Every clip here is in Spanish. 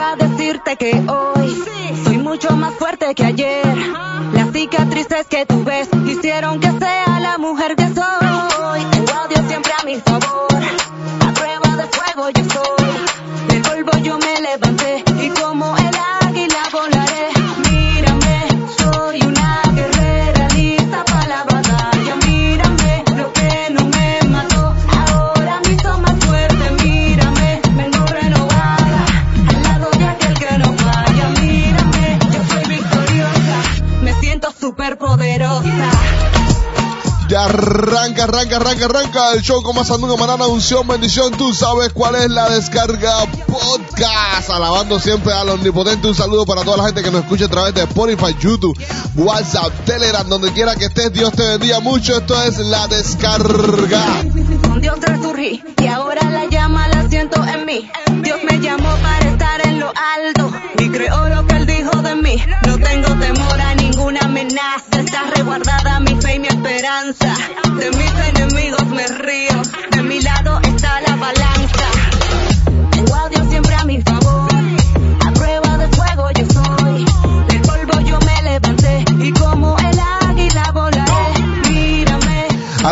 A decirte que hoy soy mucho más fuerte que ayer. Las cicatrices que tú ves hicieron que sea la mujer poderosa. Ya arranca, arranca, arranca, arranca el show con más andunga, manana, unción, bendición. Tú sabes cuál es la descarga podcast. Alabando siempre al omnipotente. Un saludo para toda la gente que nos escucha a través de Spotify, YouTube, WhatsApp, Telegram, donde quiera que estés. Dios te bendiga mucho. Esto es la descarga. Con Dios resurrí y ahora la llama la siento en mí. Dios me llamó para estar en lo alto y creó lo que él dijo de mí. No tengo temor a ninguna amenaza. Está resguardada mi fe y mi esperanza. De mis enemigos me río. De mi lado está la balanza.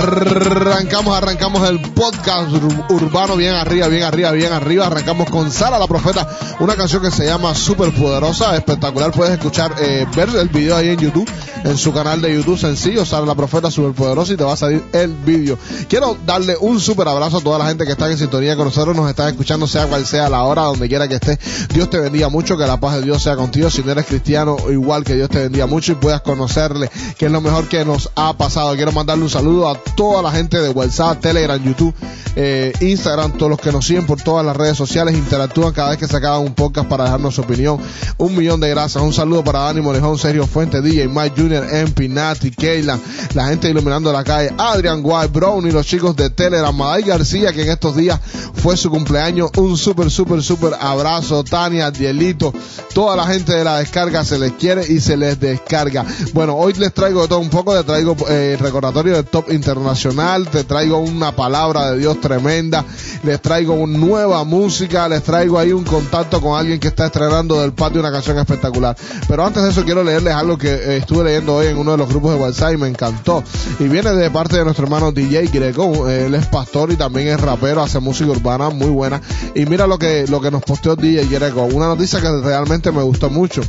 Arrancamos, arrancamos el podcast ur- urbano bien arriba, bien arriba, bien arriba. Arrancamos con Sara la Profeta, una canción que se llama Super Poderosa, espectacular. Puedes escuchar, eh, ver el video ahí en YouTube, en su canal de YouTube sencillo, Sara la Profeta Super Poderosa y te va a salir el video. Quiero darle un super abrazo a toda la gente que está en sintonía con nosotros, nos están escuchando, sea cual sea la hora, donde quiera que estés. Dios te bendiga mucho, que la paz de Dios sea contigo. Si no eres cristiano, igual que Dios te bendiga mucho y puedas conocerle, que es lo mejor que nos ha pasado. Quiero mandarle un saludo a toda la gente de WhatsApp, Telegram, YouTube, eh, Instagram, todos los que nos siguen por todas las redes sociales, interactúan cada vez que se acaba un podcast para dejarnos su opinión. Un millón de gracias. Un saludo para Dani Morejón, Sergio Fuente, DJ Mike Jr., MP, Nati, Keila, la gente iluminando la calle, Adrian White, Brown y los chicos de Telegram, Maday García, que en estos días fue su cumpleaños. Un súper, súper, súper abrazo. Tania, Dielito, toda la gente de la descarga se les quiere y se les descarga. Bueno, hoy les traigo de todo un poco, les traigo eh, recordatorio del top internacional, te traigo una palabra de Dios tremenda, les traigo un- nueva música, les traigo ahí un contacto con alguien que está estrenando del patio una canción espectacular. Pero antes de eso quiero leerles algo que eh, estuve leyendo hoy en uno de los grupos de WhatsApp y me encantó. Y viene de parte de nuestro hermano DJ Greco, él es pastor y también es rapero, hace música urbana muy buena. Y mira lo que, lo que nos posteó DJ Greco, una noticia que realmente me gustó mucho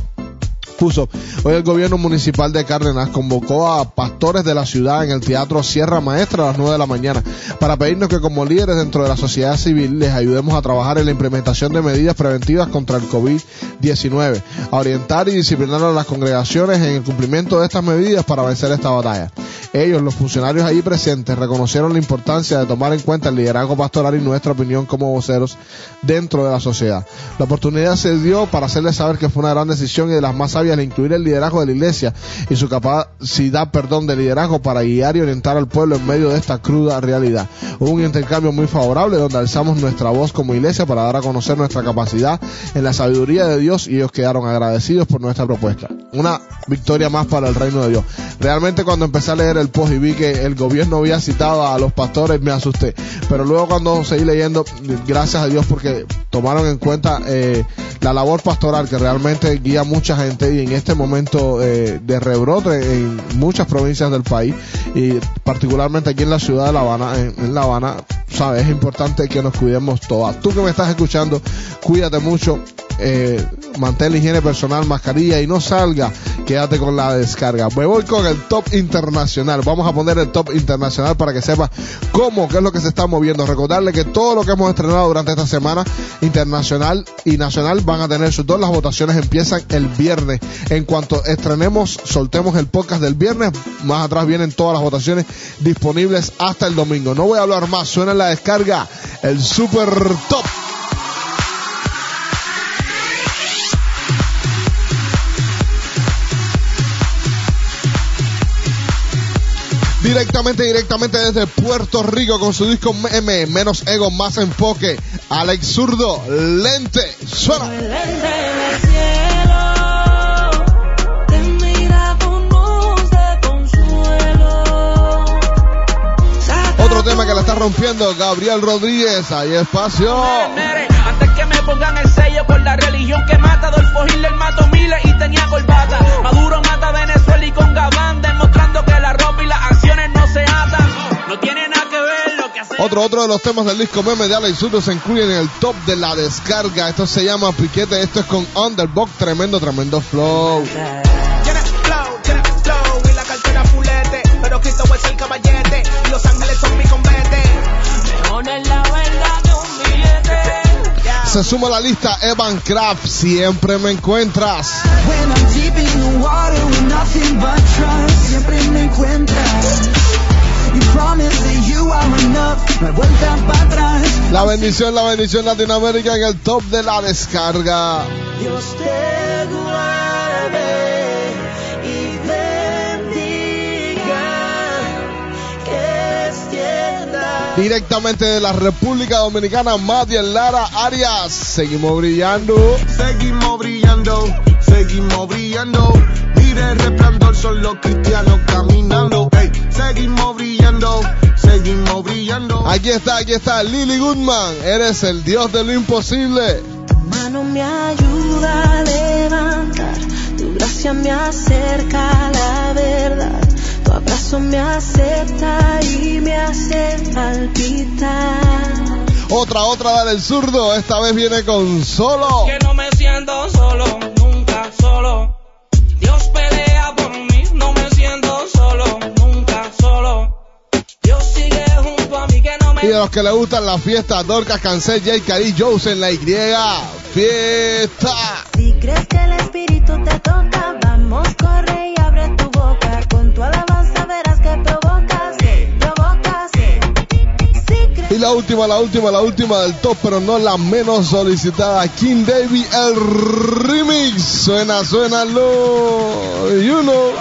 hoy el gobierno municipal de Cárdenas convocó a pastores de la ciudad en el Teatro Sierra Maestra a las 9 de la mañana para pedirnos que como líderes dentro de la sociedad civil les ayudemos a trabajar en la implementación de medidas preventivas contra el COVID-19, a orientar y disciplinar a las congregaciones en el cumplimiento de estas medidas para vencer esta batalla. Ellos, los funcionarios allí presentes, reconocieron la importancia de tomar en cuenta el liderazgo pastoral y nuestra opinión como voceros dentro de la sociedad. La oportunidad se dio para hacerles saber que fue una gran decisión y de las más sabias incluir el liderazgo de la iglesia y su capacidad, perdón, de liderazgo para guiar y orientar al pueblo en medio de esta cruda realidad. Hubo un intercambio muy favorable donde alzamos nuestra voz como iglesia para dar a conocer nuestra capacidad en la sabiduría de Dios y ellos quedaron agradecidos por nuestra propuesta. Una victoria más para el reino de Dios. Realmente cuando empecé a leer el post y vi que el gobierno había citado a los pastores me asusté. Pero luego cuando seguí leyendo, gracias a Dios porque tomaron en cuenta eh, la labor pastoral que realmente guía mucha gente y en este momento eh, de rebrote en muchas provincias del país y particularmente aquí en la ciudad de La Habana, en, La Habana, sabes, es importante que nos cuidemos todas. Tú que me estás escuchando, cuídate mucho, eh, mantén la higiene personal, mascarilla y no salga, quédate con la descarga. Me voy con el top internacional. Vamos a poner el top internacional para que sepas cómo, qué es lo que se está moviendo. Recordarle que todo lo que hemos estrenado durante esta semana, internacional y nacional, van a tener sus dos. Las votaciones empiezan el viernes. En cuanto estrenemos, soltemos el podcast del viernes, más atrás vienen todas las votaciones disponibles hasta el domingo. No voy a hablar más, suena en la descarga el super top. Directamente, directamente desde Puerto Rico con su disco M, menos ego, más enfoque. Alex Zurdo, lente, suena. Rompiendo Gabriel Rodríguez. Hay espacio. Antes que me pongan el sello por la religión que mata, Adolfo Hitler mató miles y tenía corbata. Maduro mata a Venezuela y con Gabán, demostrando que la ropa y las acciones no se atan. No tiene nada que ver lo que hace. Otro, otro de los temas del disco meme de Ala y Zurdo se incluyen en el top de la descarga. Esto se llama Piquete. Esto es con Underbox. Tremendo, tremendo flow. Tiene Se suma a la lista Evan Kraft. Siempre me encuentras. When I'm deep in the water with nothing but trust, siempre me encuentras. La bendición, la bendición Latinoamérica en el top de la descarga. Dios te guarde Directamente de la República Dominicana, Madiel Lara Arias. Seguimos brillando. Seguimos brillando, seguimos brillando. Mira el resplandor, son los cristianos caminando. Ey, seguimos brillando, seguimos brillando. Aquí está, aquí está Lily Goodman. Eres el Dios de lo imposible. Tu mano me ayuda a levantar, tu gracia me acerca a la verdad, tu abrazo me acepta y me hace palpitar. Otra, otra, dale el zurdo. Esta vez viene con solo. Que no me siento solo, Y de los que le gustan la fiesta, Dorcas Cancel, J. Cari, Jose en la Y. Fiesta. Si crees que el espíritu te toca, vamos, corre y abre tu boca. Con tu alabanza verás que provocas, provocas. Si Y la última, la última, la última del top, pero no la menos solicitada. King David, el remix. Suena, suena lo. You know.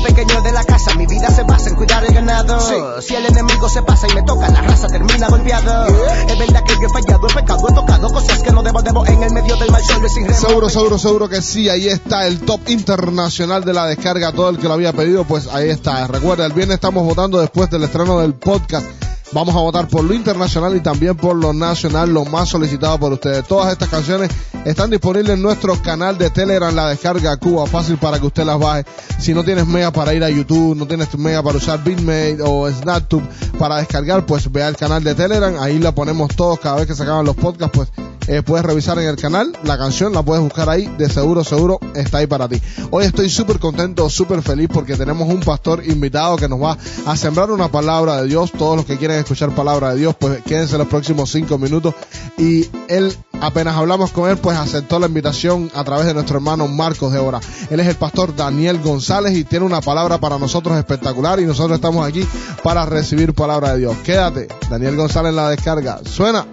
El pequeño de la casa, mi vida se basa en cuidar el ganado. Si el enemigo se pasa y me toca, la raza termina golpeado. Es verdad que yo he fallado, he pecado, he tocado cosas que no debo, debo en el medio del mal solo y sin. Seguro, seguro, seguro que sí. Ahí está el top internacional de la descarga. Todo el que lo había pedido, pues ahí está. Recuerda, el viernes estamos votando después del estreno del podcast. Vamos a votar por lo internacional y también por lo nacional, lo más solicitado por ustedes. Todas estas canciones están disponibles en nuestro canal de Telegram, la descarga Cuba, fácil para que usted las baje. Si no tienes mega para ir a YouTube, no tienes mega para usar Bitmate o SnapTube para descargar, pues ve al canal de Telegram, ahí la ponemos todos cada vez que se acaban los podcasts, pues eh, puedes revisar en el canal la canción, la puedes buscar ahí, de seguro, seguro está ahí para ti. Hoy estoy súper contento, súper feliz porque tenemos un pastor invitado que nos va a sembrar una palabra de Dios. Todos los que quieren escuchar palabra de Dios, pues quédense los próximos cinco minutos. Y él, apenas hablamos con él, pues aceptó la invitación a través de nuestro hermano Marcos de Ora. Él es el pastor Daniel González y tiene una palabra para nosotros espectacular y nosotros estamos aquí para recibir palabra de Dios. Quédate, Daniel González en la descarga. Suena.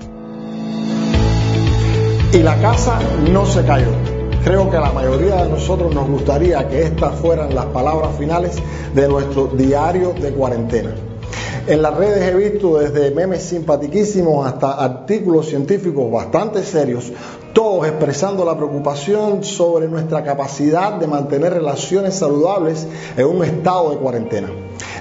y la casa no se cayó. Creo que a la mayoría de nosotros nos gustaría que estas fueran las palabras finales de nuestro diario de cuarentena. En las redes he visto desde memes simpatiquísimos hasta artículos científicos bastante serios, todos expresando la preocupación sobre nuestra capacidad de mantener relaciones saludables en un estado de cuarentena.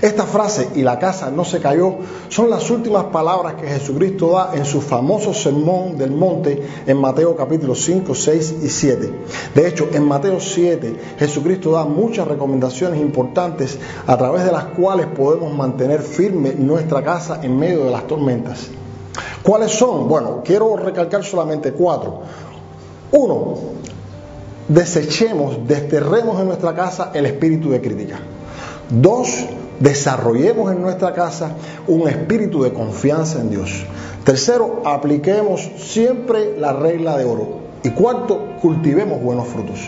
Esta frase, y la casa no se cayó, son las últimas palabras que Jesucristo da en su famoso sermón del monte en Mateo capítulo 5, 6 y 7. De hecho, en Mateo 7, Jesucristo da muchas recomendaciones importantes a través de las cuales podemos mantener firme nuestra casa en medio de las tormentas. ¿Cuáles son? Bueno, quiero recalcar solamente cuatro. Uno, desechemos, desterremos en nuestra casa el espíritu de crítica. Dos, desarrollemos en nuestra casa un espíritu de confianza en Dios. Tercero, apliquemos siempre la regla de oro. Y cuarto, cultivemos buenos frutos.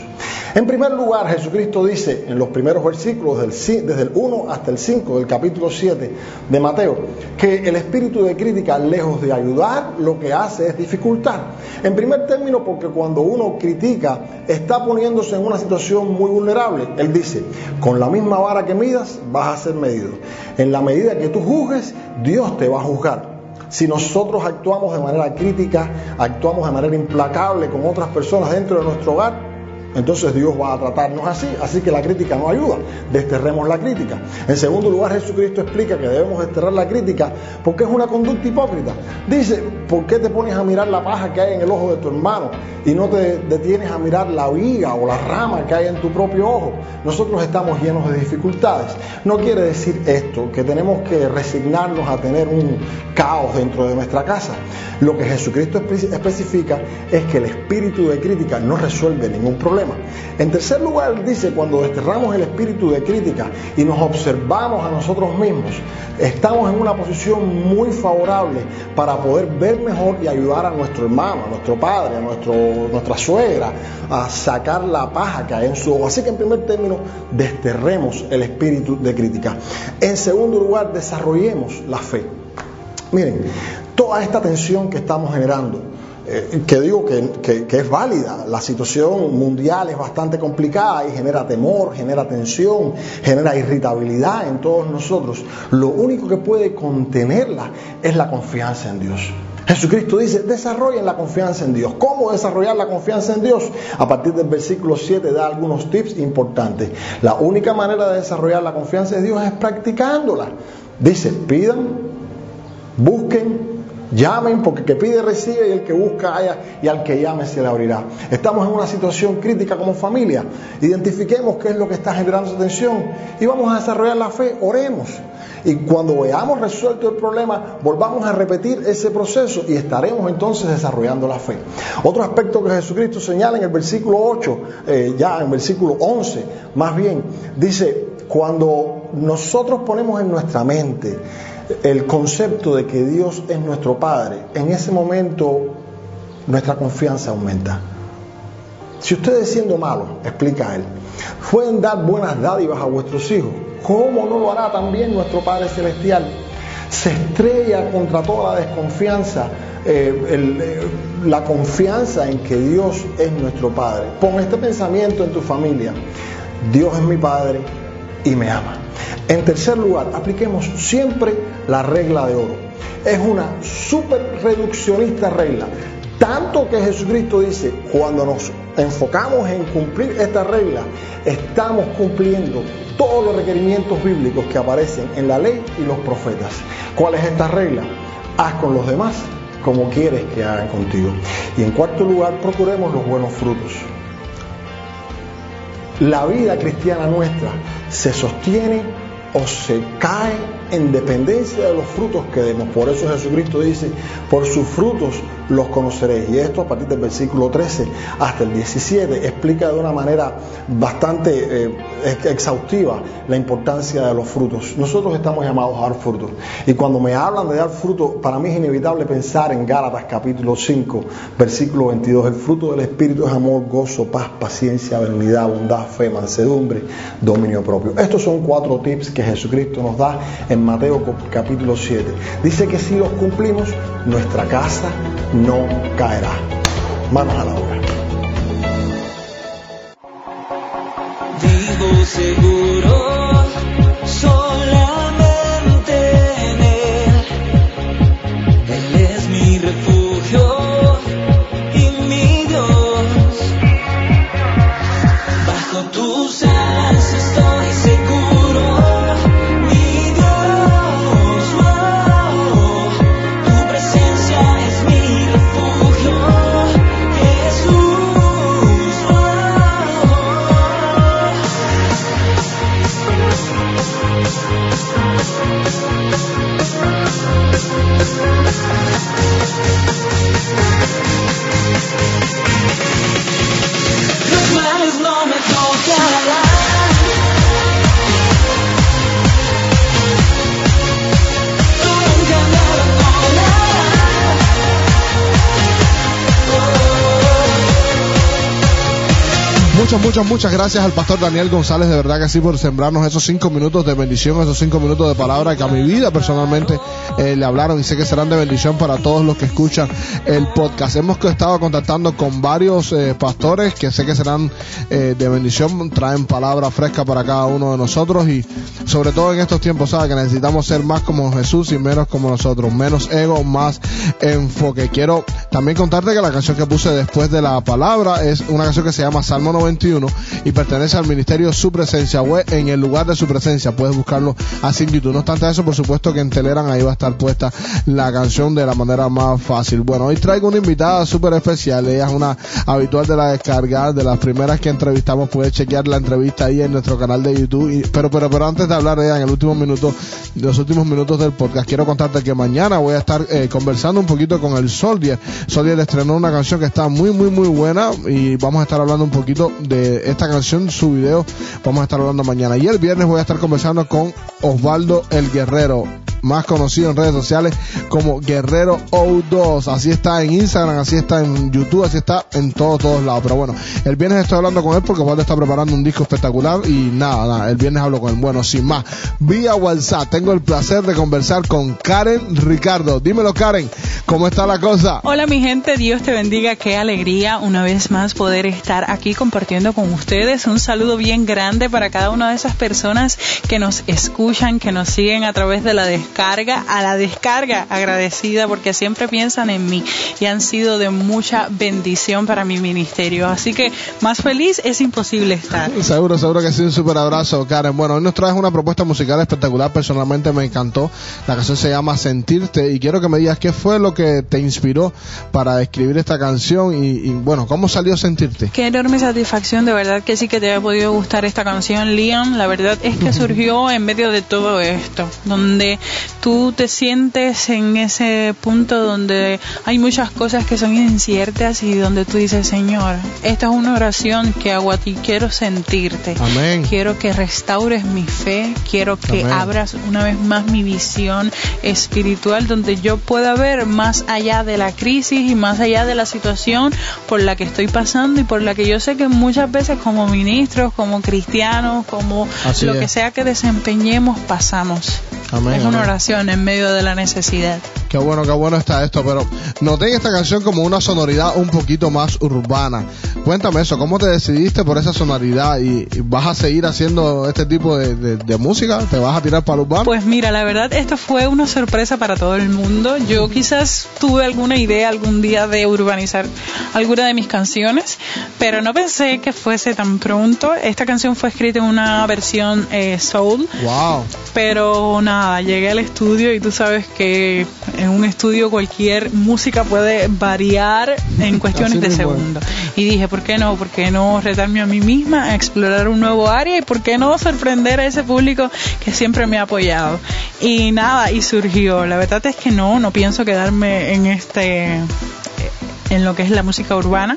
En primer lugar, Jesucristo dice en los primeros versículos, desde el 1 hasta el 5 del capítulo 7 de Mateo, que el espíritu de crítica, lejos de ayudar, lo que hace es dificultar. En primer término, porque cuando uno critica, está poniéndose en una situación muy vulnerable. Él dice, con la misma vara que midas, vas a ser medido. En la medida que tú juzgues, Dios te va a juzgar. Si nosotros actuamos de manera crítica, actuamos de manera implacable con otras personas dentro de nuestro hogar, entonces Dios va a tratarnos así, así que la crítica no ayuda, desterremos la crítica. En segundo lugar, Jesucristo explica que debemos desterrar la crítica porque es una conducta hipócrita. Dice, ¿por qué te pones a mirar la paja que hay en el ojo de tu hermano y no te detienes a mirar la viga o la rama que hay en tu propio ojo? Nosotros estamos llenos de dificultades. No quiere decir esto que tenemos que resignarnos a tener un caos dentro de nuestra casa. Lo que Jesucristo especifica es que el espíritu de crítica no resuelve ningún problema. En tercer lugar, dice, cuando desterramos el espíritu de crítica y nos observamos a nosotros mismos, estamos en una posición muy favorable para poder ver mejor y ayudar a nuestro hermano, a nuestro padre, a nuestro, nuestra suegra, a sacar la paja que hay en su ojo. Así que en primer término, desterremos el espíritu de crítica. En segundo lugar, desarrollemos la fe. Miren, toda esta tensión que estamos generando, eh, que digo que, es válida, la situación mundial es bastante complicada y genera temor, genera tensión, genera irritabilidad en todos nosotros. Lo único que puede contenerla es la confianza en Dios. Jesucristo dice, desarrollen la confianza en Dios. ¿Cómo desarrollar la confianza en Dios? A partir del versículo 7 da algunos tips importantes. La única manera de desarrollar la confianza en Dios es practicándola. Dice, pidan, busquen, llamen, porque el que pide recibe y el que busca haya y al que llame se le abrirá. Estamos en una situación crítica como familia. Identifiquemos qué es lo que está generando tensión y vamos a desarrollar la fe, oremos. Y cuando veamos resuelto el problema, volvamos a repetir ese proceso y estaremos entonces desarrollando la fe. Otro aspecto que Jesucristo señala en el versículo 8, eh, ya en versículo 11, más bien, dice, cuando nosotros ponemos en nuestra mente el concepto de que Dios es nuestro Padre, en ese momento nuestra confianza aumenta. Si ustedes siendo malos, explica él, pueden dar buenas dádivas a vuestros hijos, ¿cómo no lo hará también nuestro Padre Celestial? Se estrella contra toda la desconfianza, eh, eh, la confianza en que Dios es nuestro Padre. Pon este pensamiento en tu familia. Dios es mi Padre y me ama. En tercer lugar, apliquemos siempre la regla de oro. Es una super reduccionista regla. Tanto que Jesucristo dice, cuando nos enfocamos en cumplir esta regla, estamos cumpliendo todos los requerimientos bíblicos que aparecen en la ley y los profetas. ¿Cuál es esta regla? Haz con los demás como quieres que hagan contigo. Y en cuarto lugar, procuremos los buenos frutos. La vida cristiana nuestra se sostiene o se cae en dependencia de los frutos que demos. Por eso Jesucristo dice, por sus frutos los conoceréis. Y esto a partir del versículo 13 hasta el 17 explica de una manera bastante eh, exhaustiva la importancia de los frutos. Nosotros estamos llamados a dar frutos. Y cuando me hablan de dar frutos, para mí es inevitable pensar en Gálatas capítulo 5, versículo 22. El fruto del Espíritu es amor, gozo, paz, paciencia, benignidad, bondad, fe, mansedumbre, dominio propio. Estos son cuatro tips que Jesucristo nos da en Mateo capítulo 7. Dice que si los cumplimos, nuestra casa no caerá. Manos a la obra. Muchas, muchas, gracias al pastor Daniel González, de verdad que sí, por sembrarnos esos cinco minutos de bendición, esos cinco minutos de palabra que a mi vida personalmente eh, le hablaron y sé que serán de bendición para todos los que escuchan el podcast. Hemos estado contactando con varios eh, pastores que sé que serán eh, de bendición, traen palabra fresca para cada uno de nosotros y sobre todo en estos tiempos, sabe que necesitamos ser más como Jesús y menos como nosotros, menos ego, más enfoque. Quiero también contarte que la canción que puse después de la palabra es una canción que se llama Salmo 91 2021 y pertenece al ministerio Su Presencia web en el lugar de su presencia. Puedes buscarlo así en YouTube. No obstante eso, por supuesto que en Telegram ahí va a estar puesta la canción de la manera más fácil. Bueno, hoy traigo una invitada súper especial. Ella es una habitual de la descarga, de las primeras que entrevistamos. Puedes chequear la entrevista ahí en nuestro canal de YouTube. Pero, pero, pero antes de hablar de ella en el último minuto, los últimos minutos del podcast, quiero contarte que mañana voy a estar eh, conversando un poquito con el Soldier. Soldier estrenó una canción que está muy, muy, muy buena y vamos a estar hablando un poquito de esta canción, su video. Vamos a estar hablando mañana. Y el viernes voy a estar conversando con Osvaldo el Guerrero más conocido en redes sociales como Guerrero O2. Así está en Instagram, así está en YouTube, así está en todos, todos lados. Pero bueno, el viernes estoy hablando con él porque Osvaldo está preparando un disco espectacular y nada, nada, el viernes hablo con él. Bueno, sin más, vía WhatsApp tengo el placer de conversar con Karen Ricardo. Dímelo, Karen, ¿cómo está la cosa? Hola mi gente, Dios te bendiga, qué alegría una vez más poder estar aquí compartiendo con ustedes. Un saludo bien grande para cada una de esas personas que nos escuchan, que nos siguen a través de la descarga, a la descarga agradecida porque siempre piensan en mí y han sido de mucha bendición para mi ministerio. Así que más feliz es imposible estar. Seguro, seguro que sí, un super abrazo, Karen. Bueno, hoy nos traes una propuesta musical espectacular, personalmente me encantó. La canción se llama Sentirte y quiero que me digas qué fue lo que te inspiró para escribir esta canción y, y, bueno, ¿cómo salió Sentirte? Qué enorme satisfacción, de verdad que sí que te ha podido gustar esta canción, Liam. La verdad es que surgió en medio de todo esto, donde tú te sientes en ese punto donde hay muchas cosas que son inciertas y donde tú dices, Señor, esta es una oración que hago a ti, quiero sentirte. Amén. Quiero que restaures mi fe, quiero que Amén. abras una vez más mi visión espiritual donde yo pueda ver más allá de la crisis y más allá de la situación por la que estoy pasando y por la que yo sé que muchas veces como ministros, como cristianos, como Así lo es. que sea que desempeñemos, pasamos. Amén, es una. Oración en medio de la necesidad. Qué bueno, qué bueno está esto, pero noté en esta canción como una sonoridad un poquito más urbana. Cuéntame eso, ¿cómo te decidiste por esa sonoridad y, y vas a seguir haciendo este tipo de, de- de música? ¿Te vas a tirar para el urbano? Pues mira, la verdad, esto fue una sorpresa para todo el mundo. Yo quizás tuve alguna idea algún día de urbanizar alguna de mis canciones, pero no pensé que fuese tan pronto. Esta canción fue escrita en una versión eh, soul, wow. pero nada, llegué al estudio y tú sabes que en un estudio cualquier música puede variar en cuestiones de segundos. Y dije, ¿por qué no? ¿Por qué no retarme a mí misma a explorar un nuevo área? ¿Y por qué no sorprender a ese público que siempre me ha apoyado? Y nada, y surgió. La verdad es que no, no pienso quedarme en este en lo que es la música urbana,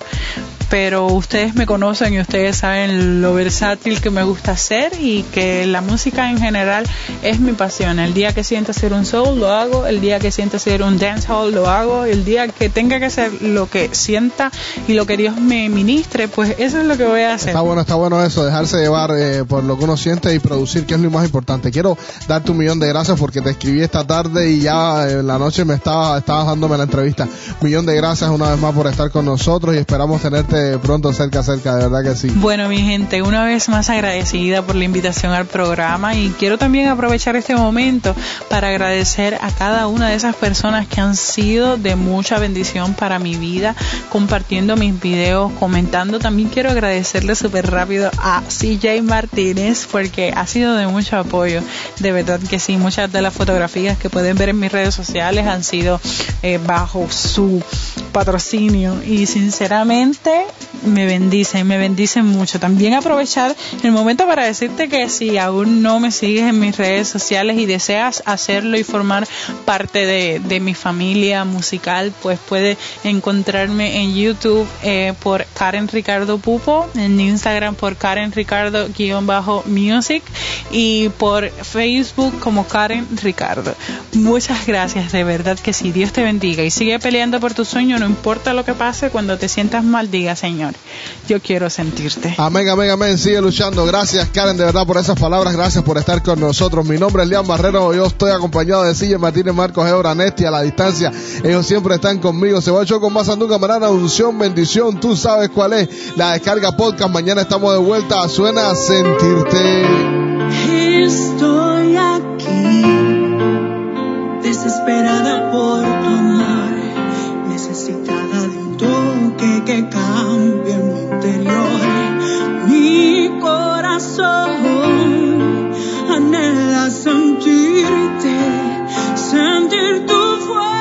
pero ustedes me conocen y ustedes saben lo versátil que me gusta hacer y que la música en general es mi pasión. El día que sienta hacer un soul lo hago, el día que sienta hacer un dancehall lo hago, el día que tenga que hacer lo que sienta y lo que Dios me ministre, pues eso es lo que voy a hacer. Está bueno, está bueno eso, dejarse llevar eh, por lo que uno siente y producir, que es lo más importante. Quiero darte un millón de gracias porque te escribí esta tarde y ya en la noche me estabas estabas dándome la entrevista. Millón de gracias una vez más por estar con nosotros y esperamos tenerte pronto cerca, cerca, de verdad que sí. Bueno, mi gente, una vez más agradecida por la invitación al programa y quiero también aprovechar este momento para agradecer a cada una de esas personas que han sido de mucha bendición para mi vida, compartiendo mis videos, comentando. También quiero agradecerle súper rápido a CJ Martínez porque ha sido de mucho apoyo. De verdad que sí, muchas de las fotografías que pueden ver en mis redes sociales han sido eh, bajo su patrocinio. Y sinceramente me bendicen, me bendicen mucho. También aprovechar el momento para decirte que si aún no me sigues en mis redes sociales y deseas hacerlo y formar parte de, mi familia musical, pues puedes encontrarme en YouTube eh, por Karen Ricardo Pupo, en Instagram por Karen Ricardo-music y por Facebook como Karen Ricardo. Muchas gracias, de verdad que sí. Dios te bendiga y sigue peleando por tu sueño, no importa lo que pase, cuando te sientas mal, diga Señor, yo quiero sentirte. Amén, amén, amén. Sigue luchando. Gracias, Karen, de verdad por esas palabras. Gracias por estar con nosotros. Mi nombre es León Barrero. Yo estoy acompañado de Sille Martínez, Marcos Ebra, Nesti a la distancia. Ellos siempre están conmigo. Se va show con más Andunga Marana, unción, bendición. Tú sabes cuál es. La descarga podcast. Mañana estamos de vuelta. Suena a sentirte. Estoy aquí, desesperada por tu amor, corazón anhela sentirte, sentir tu fuerza.